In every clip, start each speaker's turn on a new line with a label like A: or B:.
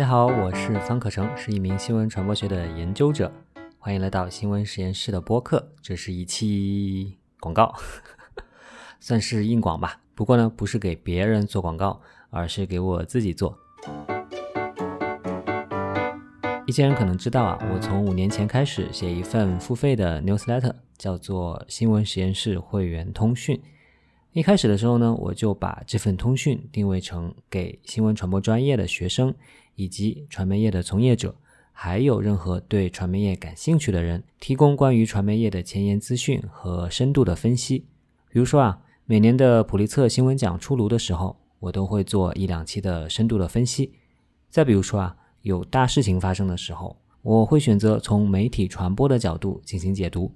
A: 大家好，我是方可成，是一名新闻传播学的研究者。欢迎来到新闻实验室的播客，这是一期广告，算是硬广吧。不过呢，不是给别人做广告，而是给我自己做。一些人可能知道啊，我从五年前开始写一份付费的 newsletter，叫做新闻实验室会员通讯。一开始的时候呢，我就把这份通讯定位成给新闻传播专业的学生，以及传媒业的从业者，还有任何对传媒业感兴趣的人，提供关于传媒业的前沿资讯和深度的分析。比如说啊，每年的普利策新闻奖出炉的时候，我都会做一两期的深度的分析。再比如说啊，有大事情发生的时候，我会选择从媒体传播的角度进行解读。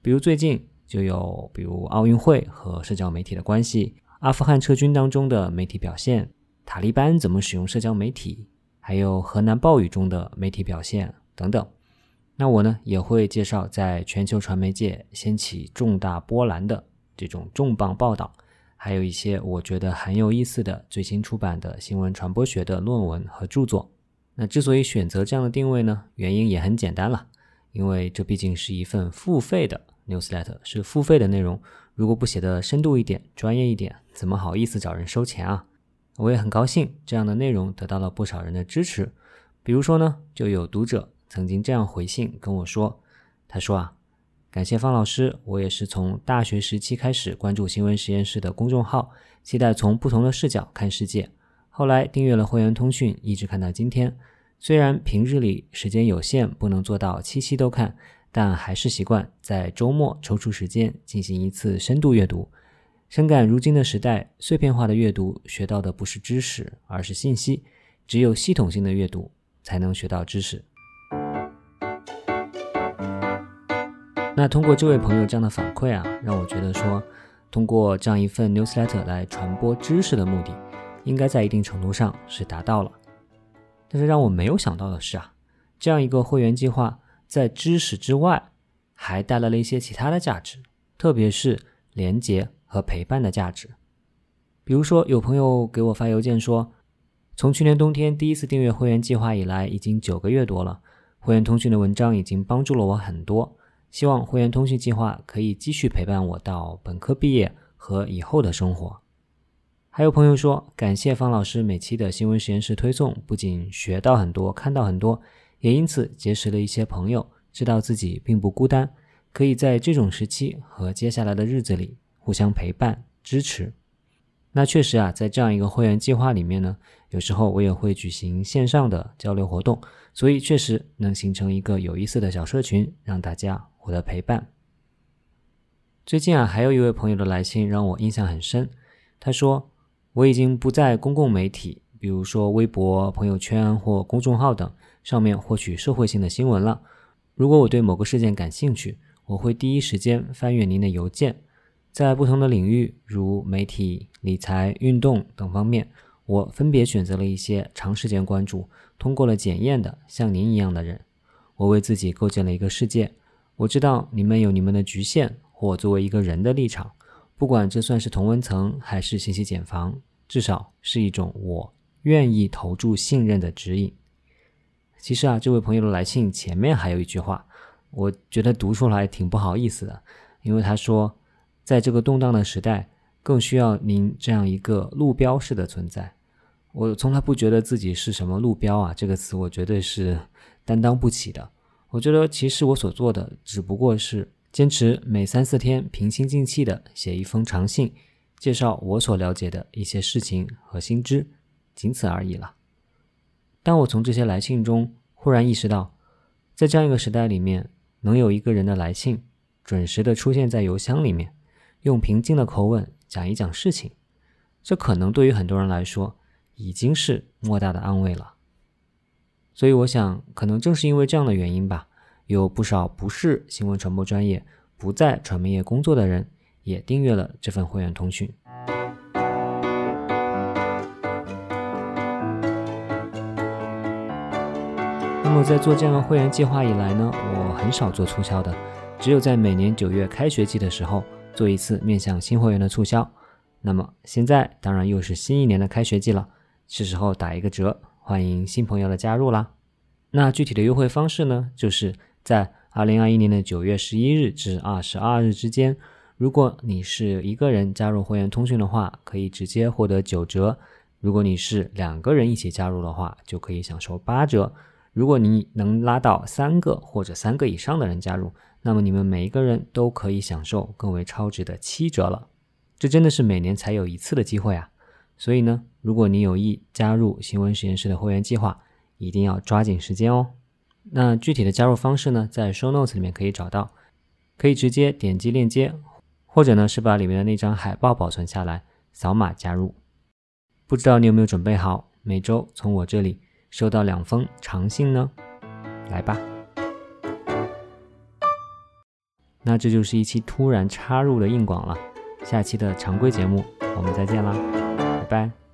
A: 比如最近。就有比如奥运会和社交媒体的关系，阿富汗撤军当中的媒体表现，塔利班怎么使用社交媒体，还有河南暴雨中的媒体表现等等。那我呢也会介绍在全球传媒界掀起重大波澜的这种重磅报道，还有一些我觉得很有意思的最新出版的新闻传播学的论文和著作。那之所以选择这样的定位呢，原因也很简单了，因为这毕竟是一份付费的。Newsletter 是付费的内容，如果不写的深度一点、专业一点，怎么好意思找人收钱啊？我也很高兴，这样的内容得到了不少人的支持。比如说呢，就有读者曾经这样回信跟我说：“他说啊，感谢方老师，我也是从大学时期开始关注新闻实验室的公众号，期待从不同的视角看世界。后来订阅了会员通讯，一直看到今天。虽然平日里时间有限，不能做到期期都看。”但还是习惯在周末抽出时间进行一次深度阅读，深感如今的时代，碎片化的阅读学到的不是知识，而是信息。只有系统性的阅读，才能学到知识。那通过这位朋友这样的反馈啊，让我觉得说，通过这样一份 newsletter 来传播知识的目的，应该在一定程度上是达到了。但是让我没有想到的是啊，这样一个会员计划。在知识之外，还带来了一些其他的价值，特别是连接和陪伴的价值。比如说，有朋友给我发邮件说，从去年冬天第一次订阅会员计划以来，已经九个月多了，会员通讯的文章已经帮助了我很多。希望会员通讯计划可以继续陪伴我到本科毕业和以后的生活。还有朋友说，感谢方老师每期的新闻实验室推送，不仅学到很多，看到很多。也因此结识了一些朋友，知道自己并不孤单，可以在这种时期和接下来的日子里互相陪伴支持。那确实啊，在这样一个会员计划里面呢，有时候我也会举行线上的交流活动，所以确实能形成一个有意思的小社群，让大家获得陪伴。最近啊，还有一位朋友的来信让我印象很深，他说我已经不在公共媒体，比如说微博、朋友圈或公众号等。上面获取社会性的新闻了。如果我对某个事件感兴趣，我会第一时间翻阅您的邮件。在不同的领域，如媒体、理财、运动等方面，我分别选择了一些长时间关注、通过了检验的像您一样的人。我为自己构建了一个世界。我知道你们有你们的局限，或作为一个人的立场，不管这算是同温层还是信息茧房，至少是一种我愿意投注信任的指引。其实啊，这位朋友的来信前面还有一句话，我觉得读出来挺不好意思的，因为他说，在这个动荡的时代，更需要您这样一个路标式的存在。我从来不觉得自己是什么路标啊，这个词我绝对是担当不起的。我觉得其实我所做的只不过是坚持每三四天平心静气的写一封长信，介绍我所了解的一些事情和新知，仅此而已了。当我从这些来信中忽然意识到，在这样一个时代里面，能有一个人的来信准时的出现在邮箱里面，用平静的口吻讲一讲事情，这可能对于很多人来说已经是莫大的安慰了。所以我想，可能正是因为这样的原因吧，有不少不是新闻传播专业、不在传媒业工作的人也订阅了这份会员通讯。那么在做这样的会员计划以来呢，我很少做促销的，只有在每年九月开学季的时候做一次面向新会员的促销。那么现在当然又是新一年的开学季了，是时候打一个折，欢迎新朋友的加入啦。那具体的优惠方式呢，就是在二零二一年的九月十一日至二十二日之间，如果你是一个人加入会员通讯的话，可以直接获得九折；如果你是两个人一起加入的话，就可以享受八折。如果你能拉到三个或者三个以上的人加入，那么你们每一个人都可以享受更为超值的七折了。这真的是每年才有一次的机会啊！所以呢，如果你有意加入新闻实验室的会员计划，一定要抓紧时间哦。那具体的加入方式呢，在 show notes 里面可以找到，可以直接点击链接，或者呢是把里面的那张海报保存下来，扫码加入。不知道你有没有准备好每周从我这里收到两封长信呢？来吧。那这就是一期突然插入的硬广了。下期的常规节目，我们再见啦，拜拜。